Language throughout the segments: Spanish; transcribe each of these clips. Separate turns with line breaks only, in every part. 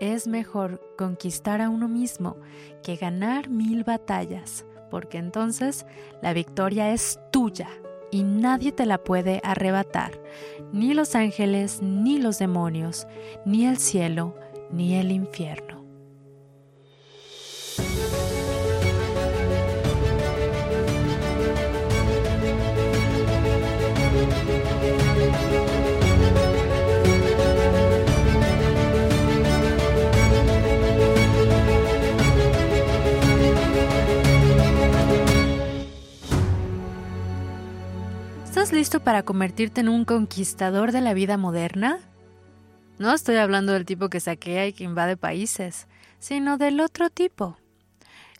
es mejor conquistar a uno mismo que ganar mil batallas, porque entonces la victoria es tuya y nadie te la puede arrebatar, ni los ángeles, ni los demonios, ni el cielo, ni el infierno. ¿Estás listo para convertirte en un conquistador de la vida moderna? No estoy hablando del tipo que saquea y que invade países, sino del otro tipo.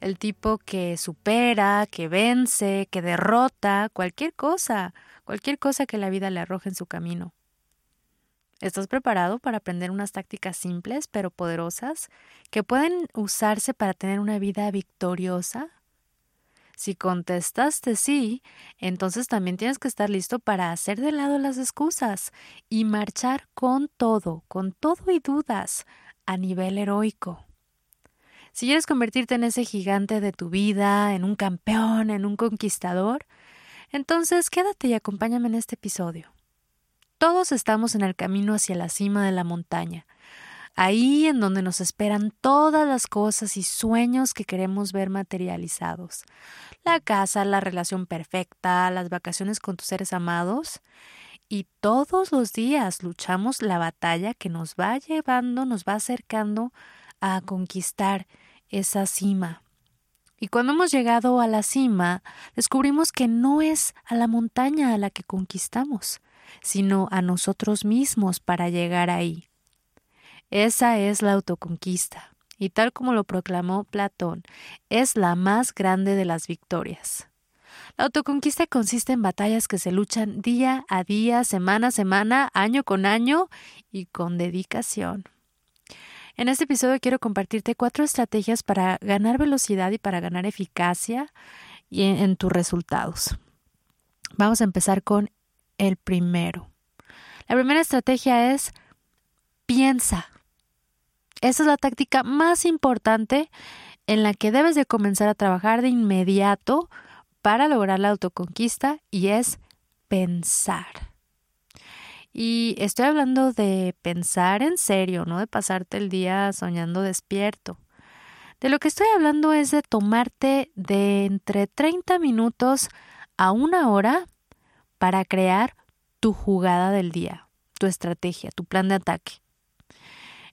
El tipo que supera, que vence, que derrota cualquier cosa, cualquier cosa que la vida le arroje en su camino. ¿Estás preparado para aprender unas tácticas simples pero poderosas que pueden usarse para tener una vida victoriosa? Si contestaste sí, entonces también tienes que estar listo para hacer de lado las excusas y marchar con todo, con todo y dudas, a nivel heroico. Si quieres convertirte en ese gigante de tu vida, en un campeón, en un conquistador, entonces quédate y acompáñame en este episodio. Todos estamos en el camino hacia la cima de la montaña, ahí en donde nos esperan todas las cosas y sueños que queremos ver materializados. La casa, la relación perfecta, las vacaciones con tus seres amados. Y todos los días luchamos la batalla que nos va llevando, nos va acercando a conquistar esa cima. Y cuando hemos llegado a la cima, descubrimos que no es a la montaña a la que conquistamos, sino a nosotros mismos para llegar ahí. Esa es la autoconquista, y tal como lo proclamó Platón, es la más grande de las victorias. La autoconquista consiste en batallas que se luchan día a día, semana a semana, año con año y con dedicación. En este episodio quiero compartirte cuatro estrategias para ganar velocidad y para ganar eficacia en, tus resultados. Vamos a empezar con el primero. La primera estrategia es piensa. Esa es la táctica más importante en la que debes de comenzar a trabajar de inmediato para lograr la autoconquista y es pensar. Y estoy hablando de pensar en serio, no de pasarte el día soñando despierto. De lo que estoy hablando es de tomarte de entre 30 minutos a una hora para crear tu jugada del día, tu estrategia, tu plan de ataque.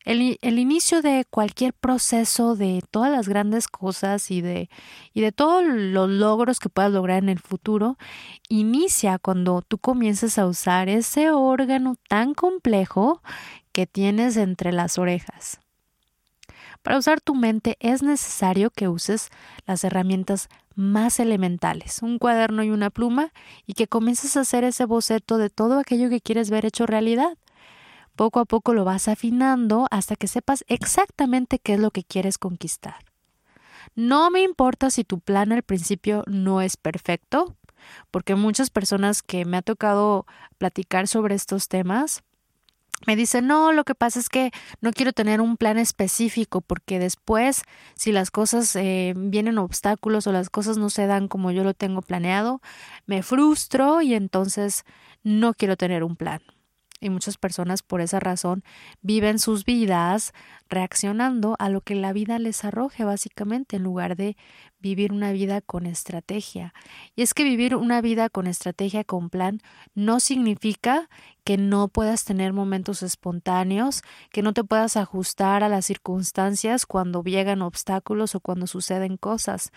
El, inicio de cualquier proceso, de todas las grandes cosas y de, y de todos los logros que puedas lograr en el futuro, inicia cuando tú comiences a usar ese órgano tan complejo que tienes entre las orejas. Para usar tu mente es necesario que uses las herramientas más elementales, un cuaderno y una pluma, y que comiences a hacer ese boceto de todo aquello que quieres ver hecho realidad. Poco a poco lo vas afinando hasta que sepas exactamente qué es lo que quieres conquistar. No me importa si tu plan al principio no es perfecto, porque muchas personas que me ha tocado platicar sobre estos temas me dicen, no, lo que pasa es que no quiero tener un plan específico porque después, si las cosas eh, vienen obstáculos o las cosas no se dan como yo lo tengo planeado, me frustro y entonces no quiero tener un plan y muchas personas por esa razón viven sus vidas reaccionando a lo que la vida les arroje básicamente en lugar de vivir una vida con estrategia. Y es que vivir una vida con estrategia, con plan, no significa que no puedas tener momentos espontáneos, que no te puedas ajustar a las circunstancias cuando llegan obstáculos o cuando suceden cosas.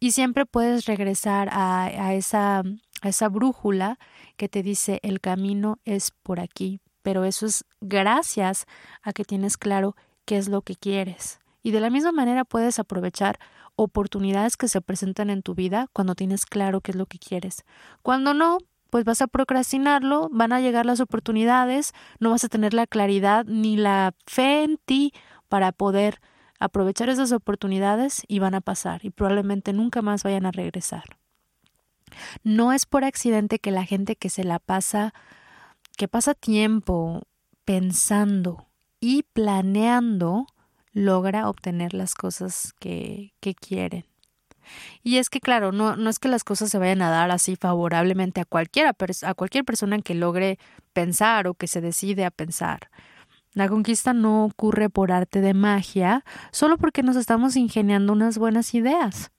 Y siempre puedes regresar a, a esa a esa brújula que te dice el camino es por aquí, pero eso es gracias a que tienes claro qué es lo que quieres. Y de la misma manera puedes aprovechar oportunidades que se presentan en tu vida cuando tienes claro qué es lo que quieres. Cuando no, pues vas a procrastinarlo, van a llegar las oportunidades, no vas a tener la claridad ni la fe en ti para poder aprovechar esas oportunidades y van a pasar y probablemente nunca más vayan a regresar. No es por accidente que la gente que se la pasa, que pasa tiempo pensando y planeando, logra obtener las cosas que, que quieren. Y es que, claro, no, no es que las cosas se vayan a dar así favorablemente a cualquiera, a cualquier persona que logre pensar o que se decide a pensar. La conquista no ocurre por arte de magia, solo porque nos estamos ingeniando unas buenas ideas.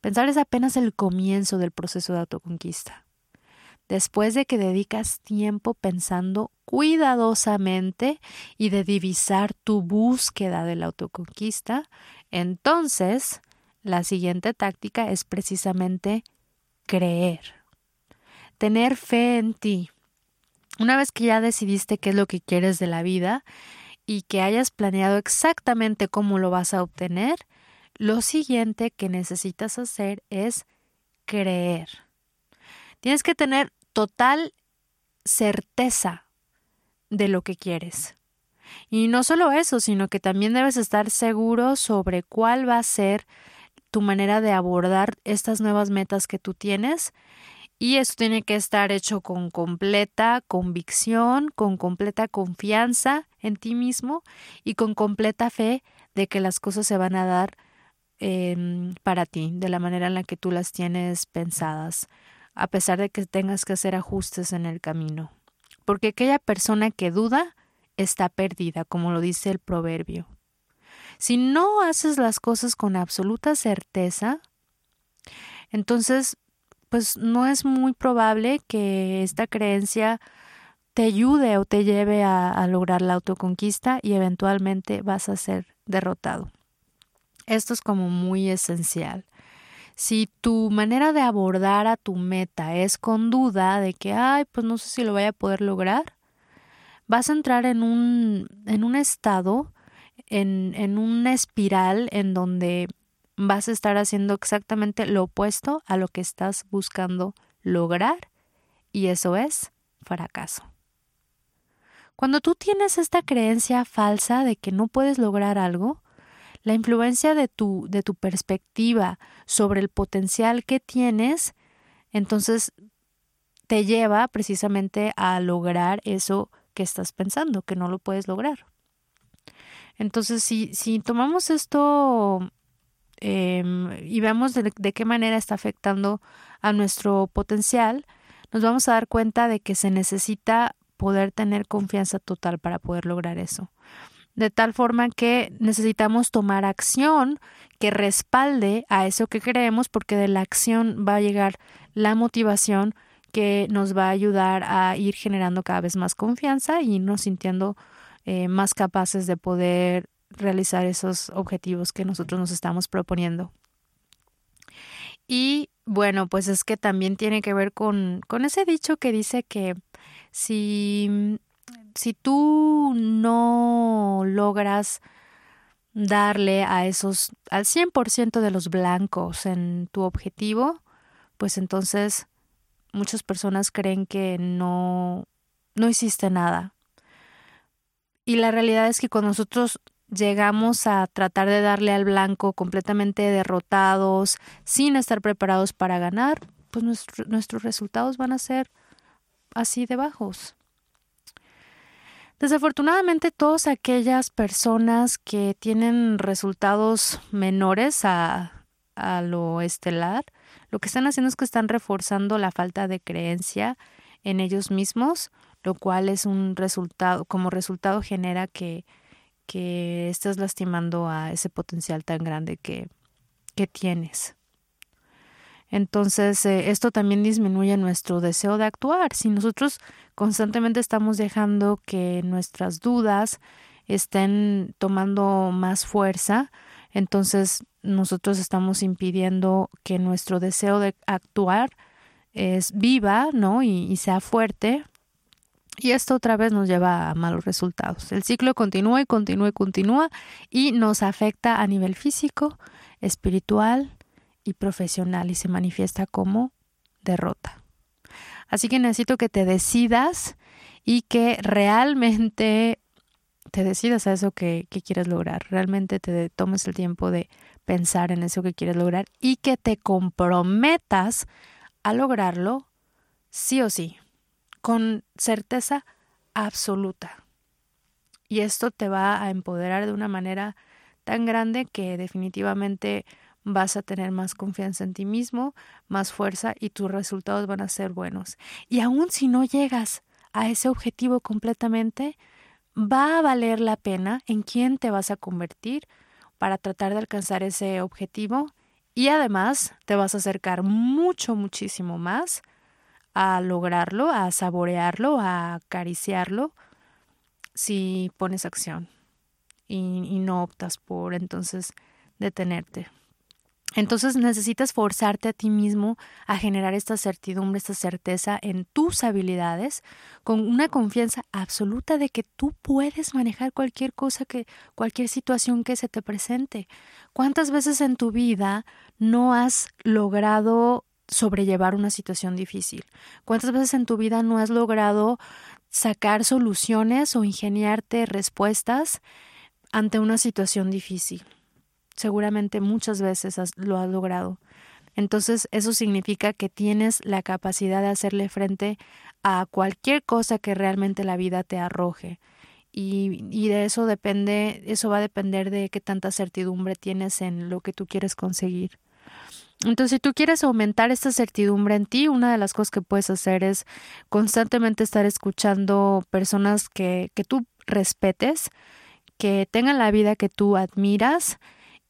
Pensar es apenas el comienzo del proceso de autoconquista. Después de que dedicas tiempo pensando cuidadosamente y de divisar tu búsqueda de la autoconquista, entonces la siguiente táctica es precisamente creer. Tener fe en ti. Una vez que ya decidiste qué es lo que quieres de la vida y que hayas planeado exactamente cómo lo vas a obtener, lo siguiente que necesitas hacer es creer. Tienes que tener total certeza de lo que quieres. Y no solo eso, sino que también debes estar seguro sobre cuál va a ser tu manera de abordar estas nuevas metas que tú tienes. Y eso tiene que estar hecho con completa convicción, con completa confianza en ti mismo y con completa fe de que las cosas se van a dar Em, para ti, de la manera en la que tú las tienes pensadas, a pesar de que tengas que hacer ajustes en el camino. Porque aquella persona que duda está perdida, como lo dice el proverbio. Si no haces las cosas con absoluta certeza, entonces, pues no es muy probable que esta creencia te ayude o te lleve a, a lograr la autoconquista y eventualmente vas a ser derrotado. Esto es como muy esencial. Si tu manera de abordar a tu meta es con duda de que, ay, pues no sé si lo voy a poder lograr, vas a entrar en un, en un estado, en, en una espiral en donde vas a estar haciendo exactamente lo opuesto a lo que estás buscando lograr y eso es fracaso. Cuando tú tienes esta creencia falsa de que no puedes lograr algo, la influencia de tu, de tu perspectiva sobre el potencial que tienes, entonces te lleva precisamente a lograr eso que estás pensando, que no lo puedes lograr. Entonces, si, si tomamos esto em, y vemos de, de qué manera está afectando a nuestro potencial, nos vamos a dar cuenta de que se necesita poder tener confianza total para poder lograr eso de tal forma que necesitamos tomar acción que respalde a eso que creemos, porque de la acción va a llegar la motivación que nos va a ayudar a ir generando cada vez más confianza y irnos sintiendo eh, más capaces de poder realizar esos objetivos que nosotros nos estamos proponiendo. Y bueno, pues es que también tiene que ver con, con ese dicho que dice que si si tú no logras darle a esos al 100% de los blancos en tu objetivo, pues entonces muchas personas creen que no no hiciste nada. Y la realidad es que cuando nosotros llegamos a tratar de darle al blanco completamente derrotados, sin estar preparados para ganar, pues nuestros resultados van a ser así de bajos. Desafortunadamente, todas aquellas personas que tienen resultados menores a, a lo estelar, lo que están haciendo es que están reforzando la falta de creencia en ellos mismos, lo cual es un resultado, como resultado genera que, que estés lastimando a ese potencial tan grande que, que tienes. Entonces, eh, esto también disminuye nuestro deseo de actuar. Si nosotros constantemente estamos dejando que nuestras dudas estén tomando más fuerza, entonces nosotros estamos impidiendo que nuestro deseo de actuar es viva, ¿no? Y, y sea fuerte. Y esto otra vez nos lleva a malos resultados. El ciclo continúa y continúa y continúa y nos afecta a nivel físico, espiritual, y profesional y se manifiesta como derrota. Así que necesito que te decidas y que realmente te decidas a eso que, que, quieres lograr, realmente te tomes el tiempo de pensar en eso que quieres lograr y que te comprometas a lograrlo sí o sí, con certeza absoluta. Y esto te va a empoderar de una manera tan grande que definitivamente vas a tener más confianza en ti mismo, más fuerza y tus resultados van a ser buenos. Y aun si no llegas a ese objetivo completamente, va a valer la pena en quién te vas a convertir para tratar de alcanzar ese objetivo y además te vas a acercar mucho, muchísimo más a lograrlo, a saborearlo, a acariciarlo si pones acción y, y no optas por entonces detenerte. Entonces necesitas forzarte a ti mismo a generar esta certidumbre, esta certeza en tus habilidades, con una confianza absoluta de que tú puedes manejar cualquier cosa que, cualquier situación que se te presente. ¿Cuántas veces en tu vida no has logrado sobrellevar una situación difícil? ¿Cuántas veces en tu vida no has logrado sacar soluciones o ingeniarte respuestas ante una situación difícil? Seguramente muchas veces lo has logrado. Entonces eso significa que tienes la capacidad de hacerle frente a cualquier cosa que realmente la vida te arroje. Y, y, de eso depende, eso va a depender de qué tanta certidumbre tienes en lo que tú quieres conseguir. Entonces, si tú quieres aumentar esta certidumbre en ti, una de las cosas que puedes hacer es constantemente estar escuchando personas que, que tú respetes, que tengan la vida que tú admiras,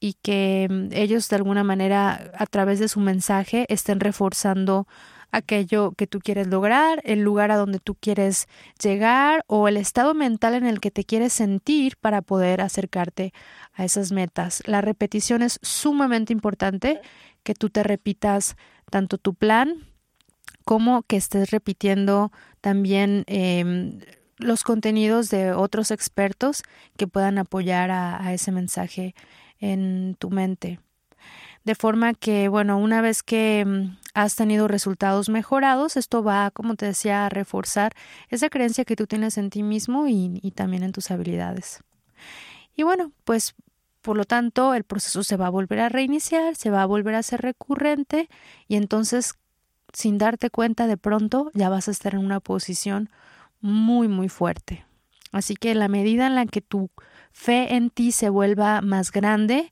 y que mm, ellos de alguna manera a través de su mensaje estén reforzando aquello que tú quieres lograr, el lugar a donde tú quieres llegar o el estado mental en el que te quieres sentir para poder acercarte a esas metas. La repetición es sumamente importante, que tú te repitas tanto tu plan como que estés repitiendo también em, los contenidos de otros expertos que puedan apoyar a, a ese mensaje en tu mente. De forma que, bueno, una vez que mm, has tenido resultados mejorados, esto va, como te decía, a reforzar esa creencia que tú tienes en ti mismo y, y también en tus habilidades. Y bueno, pues por lo tanto, el proceso se va a volver a reiniciar, se va a volver a ser recurrente y entonces, sin darte cuenta, de pronto ya vas a estar en una posición muy, muy fuerte. Así que la medida en la que tu fe en ti se vuelva más grande,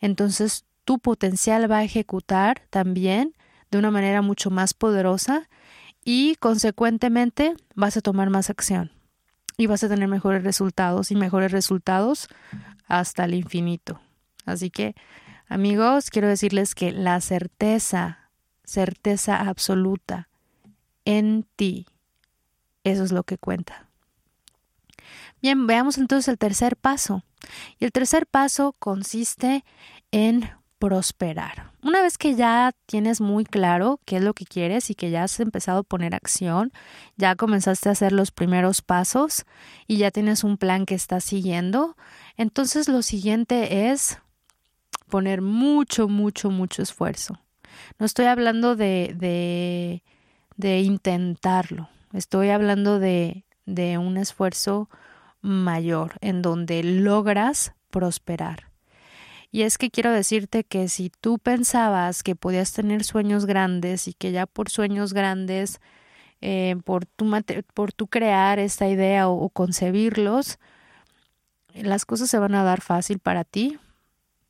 entonces tu potencial va a ejecutar también de una manera mucho más poderosa y consecuentemente vas a tomar más acción y vas a tener mejores resultados y mejores resultados hasta el infinito. Así que, amigos, quiero decirles que la certeza, certeza absoluta en ti, eso es lo que cuenta. Bien, veamos entonces el tercer paso. Y el tercer paso consiste en prosperar. Una vez que ya tienes muy claro qué es lo que quieres y que ya has empezado a poner acción, ya comenzaste a hacer los primeros pasos y ya tienes un plan que estás siguiendo, entonces lo siguiente es poner mucho, mucho, mucho esfuerzo. No estoy hablando de, de, de intentarlo, estoy hablando de, de un esfuerzo mayor en donde logras prosperar. Y es que quiero decirte que si tú pensabas que podías tener sueños grandes y que ya por sueños grandes, eh, por, tu por tu crear esta idea o, concebirlos, las cosas se van a dar fácil para ti,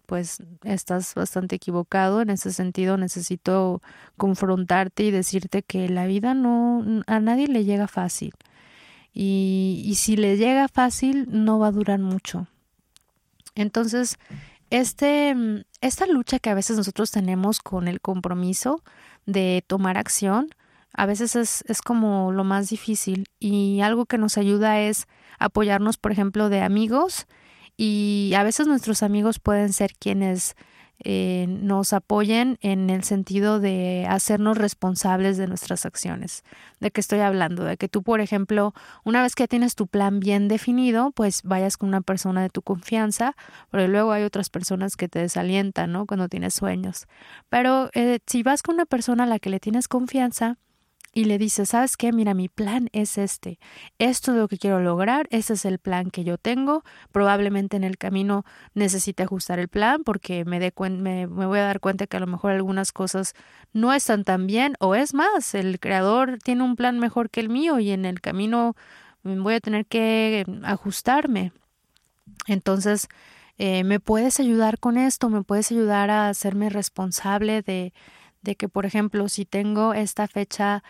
pues estás bastante equivocado. En ese sentido, necesito confrontarte y decirte que la vida no a nadie le llega fácil y, si le llega fácil no va a durar mucho. Entonces, este, esta lucha que a veces nosotros tenemos con el compromiso de tomar acción, a veces es, es como lo más difícil y algo que nos ayuda es apoyarnos, por ejemplo, de amigos y a veces nuestros amigos pueden ser quienes eh, nos apoyen en el sentido de hacernos responsables de nuestras acciones. ¿De qué estoy hablando? De que tú, por ejemplo, una vez que tienes tu plan bien definido, pues vayas con una persona de tu confianza, porque luego hay otras personas que te desalientan, ¿no? Cuando tienes sueños. Pero eh, si vas con una persona a la que le tienes confianza, y le dice, ¿sabes qué? Mira, mi plan es este. Esto es lo que quiero lograr, este es el plan que yo tengo. Probablemente en el camino necesite ajustar el plan porque me, me voy a dar cuenta que a lo mejor algunas cosas no están tan bien o es más, el creador tiene un plan mejor que el mío y en el camino voy a tener que ajustarme. Entonces, eh, ¿me puedes ayudar con esto? ¿Me puedes ayudar a hacerme responsable de, de que, por ejemplo, si tengo esta fecha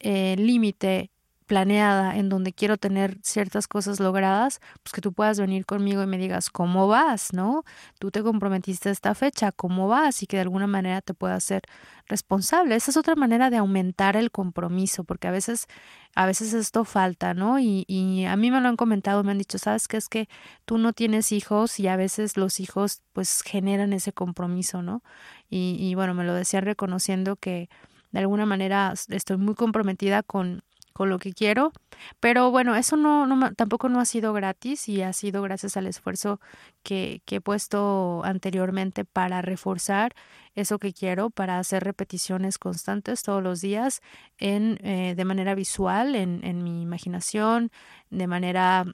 eh, límite planeada en donde quiero tener ciertas cosas logradas, pues que tú puedas venir conmigo y me digas cómo vas, ¿no? Tú te comprometiste a esta fecha, cómo vas y que de alguna manera te pueda hacer responsable. Esa es otra manera de aumentar el compromiso, porque a veces, a veces esto falta, ¿no? Y, y a mí me lo han comentado, me han dicho, sabes qué es que tú no tienes hijos y a veces los hijos pues generan ese compromiso, ¿no? Y, y bueno, me lo decían reconociendo que de alguna manera estoy muy comprometida con con lo que quiero. Pero bueno, eso no, no, tampoco no ha sido gratis y ha sido gracias al esfuerzo que, he puesto anteriormente para reforzar eso que quiero, para hacer repeticiones constantes todos los días en, eh, de manera visual, en, mi imaginación, de manera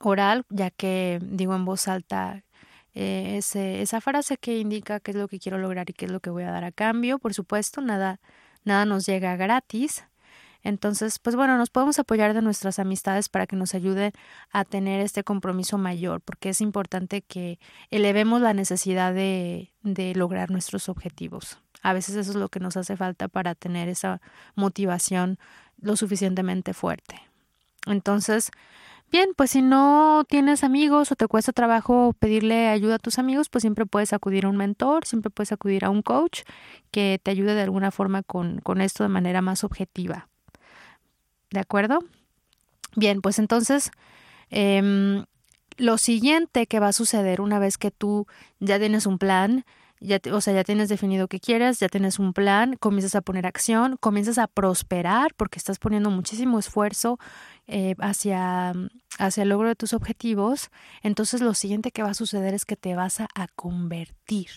oral, ya que digo en voz alta eh, esa frase que indica qué es lo que quiero lograr y qué es lo que voy a dar a cambio. Por supuesto, nada, nada nos llega gratis, entonces, pues bueno, nos podemos apoyar de nuestras amistades para que nos ayuden a tener este compromiso mayor, porque es importante que elevemos la necesidad de, de lograr nuestros objetivos. A veces eso es lo que nos hace falta para tener esa motivación lo suficientemente fuerte. Entonces, Bien, pues si no tienes amigos o te cuesta trabajo pedirle ayuda a tus amigos, pues siempre puedes acudir a un mentor, siempre puedes acudir a un coach que te ayude de alguna forma con, con esto de manera más objetiva. ¿De acuerdo? Bien, pues entonces, em, lo siguiente que va a suceder una vez que tú ya tienes un plan, ya o sea, ya tienes definido qué quieres, ya tienes un plan, comienzas a poner acción, comienzas a prosperar porque estás poniendo muchísimo esfuerzo eh, hacia, hacia el logro de tus objetivos, entonces lo siguiente que va a suceder es que te vas a, a convertir.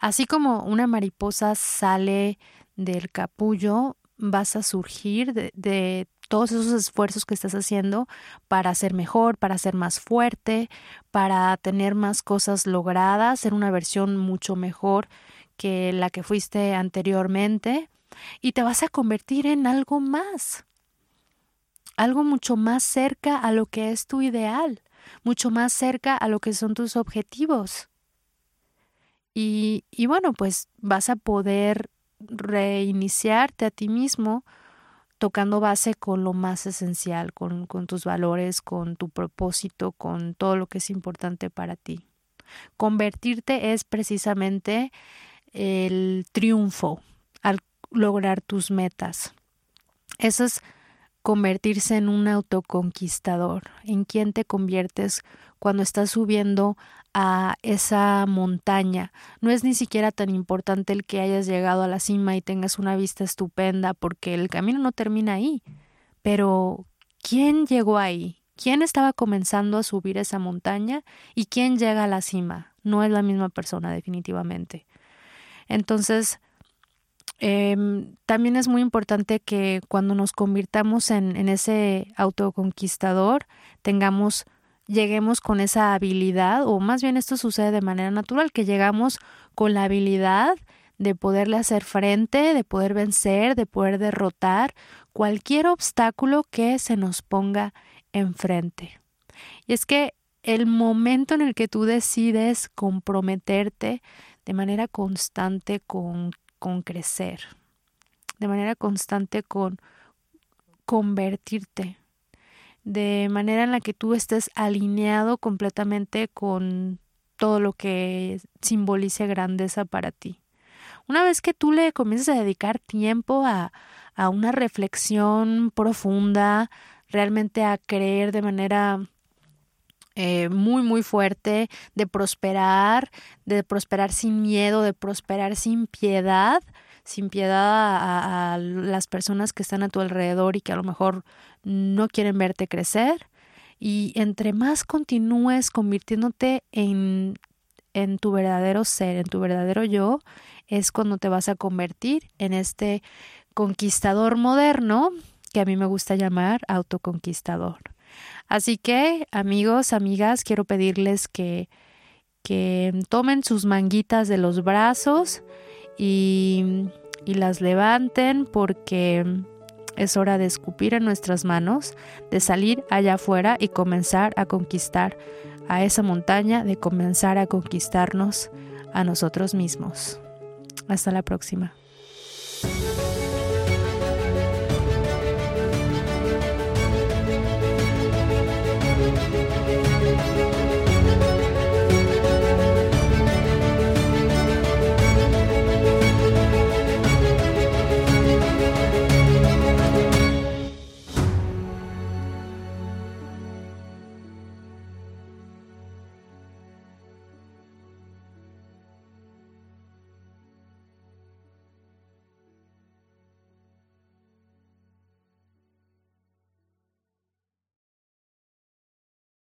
Así como una mariposa sale del capullo, vas a surgir de, todos esos esfuerzos que estás haciendo para ser mejor, para ser más fuerte, para tener más cosas logradas, ser una versión mucho mejor que la que fuiste anteriormente y te vas a convertir en algo más, algo mucho más cerca a lo que es tu ideal, mucho más cerca a lo que son tus objetivos. Y, y bueno, pues vas a poder reiniciarte a ti mismo tocando base con lo más esencial, con, tus valores, con tu propósito, con todo lo que es importante para ti. Convertirte es precisamente el triunfo al lograr tus metas. Eso es convertirse en un autoconquistador. ¿En quién te conviertes cuando estás subiendo a esa montaña. No es ni siquiera tan importante el que hayas llegado a la cima y tengas una vista estupenda, porque el camino no termina ahí. Pero, ¿quién llegó ahí? ¿Quién estaba comenzando a subir esa montaña y quién llega a la cima? No es la misma persona, definitivamente. Entonces, em, también es muy importante que cuando nos convirtamos en, en ese autoconquistador, tengamos lleguemos con esa habilidad, o más bien esto sucede de manera natural, que llegamos con la habilidad de poderle hacer frente, de poder vencer, de poder derrotar cualquier obstáculo que se nos ponga enfrente. Y es que el momento en el que tú decides comprometerte de manera constante con, con crecer, de manera constante con convertirte, de manera en la que tú estés alineado completamente con todo lo que simbolice grandeza para ti. Una vez que tú le comienzas a dedicar tiempo a, a una reflexión profunda, realmente a creer de manera eh, muy, muy fuerte, de prosperar, de prosperar sin miedo, de prosperar sin piedad, sin piedad a, las personas que están a tu alrededor y que a lo mejor no quieren verte crecer. Y entre más continúes convirtiéndote en, en tu verdadero ser, en tu verdadero yo, es cuando te vas a convertir en este conquistador moderno que a mí me gusta llamar autoconquistador. Así que, amigos, amigas, quiero pedirles que, que tomen sus manguitas de los brazos y, las levanten porque Es hora de escupir en nuestras manos, de salir allá afuera y comenzar a conquistar a esa montaña, de comenzar a conquistarnos a nosotros mismos. Hasta la próxima.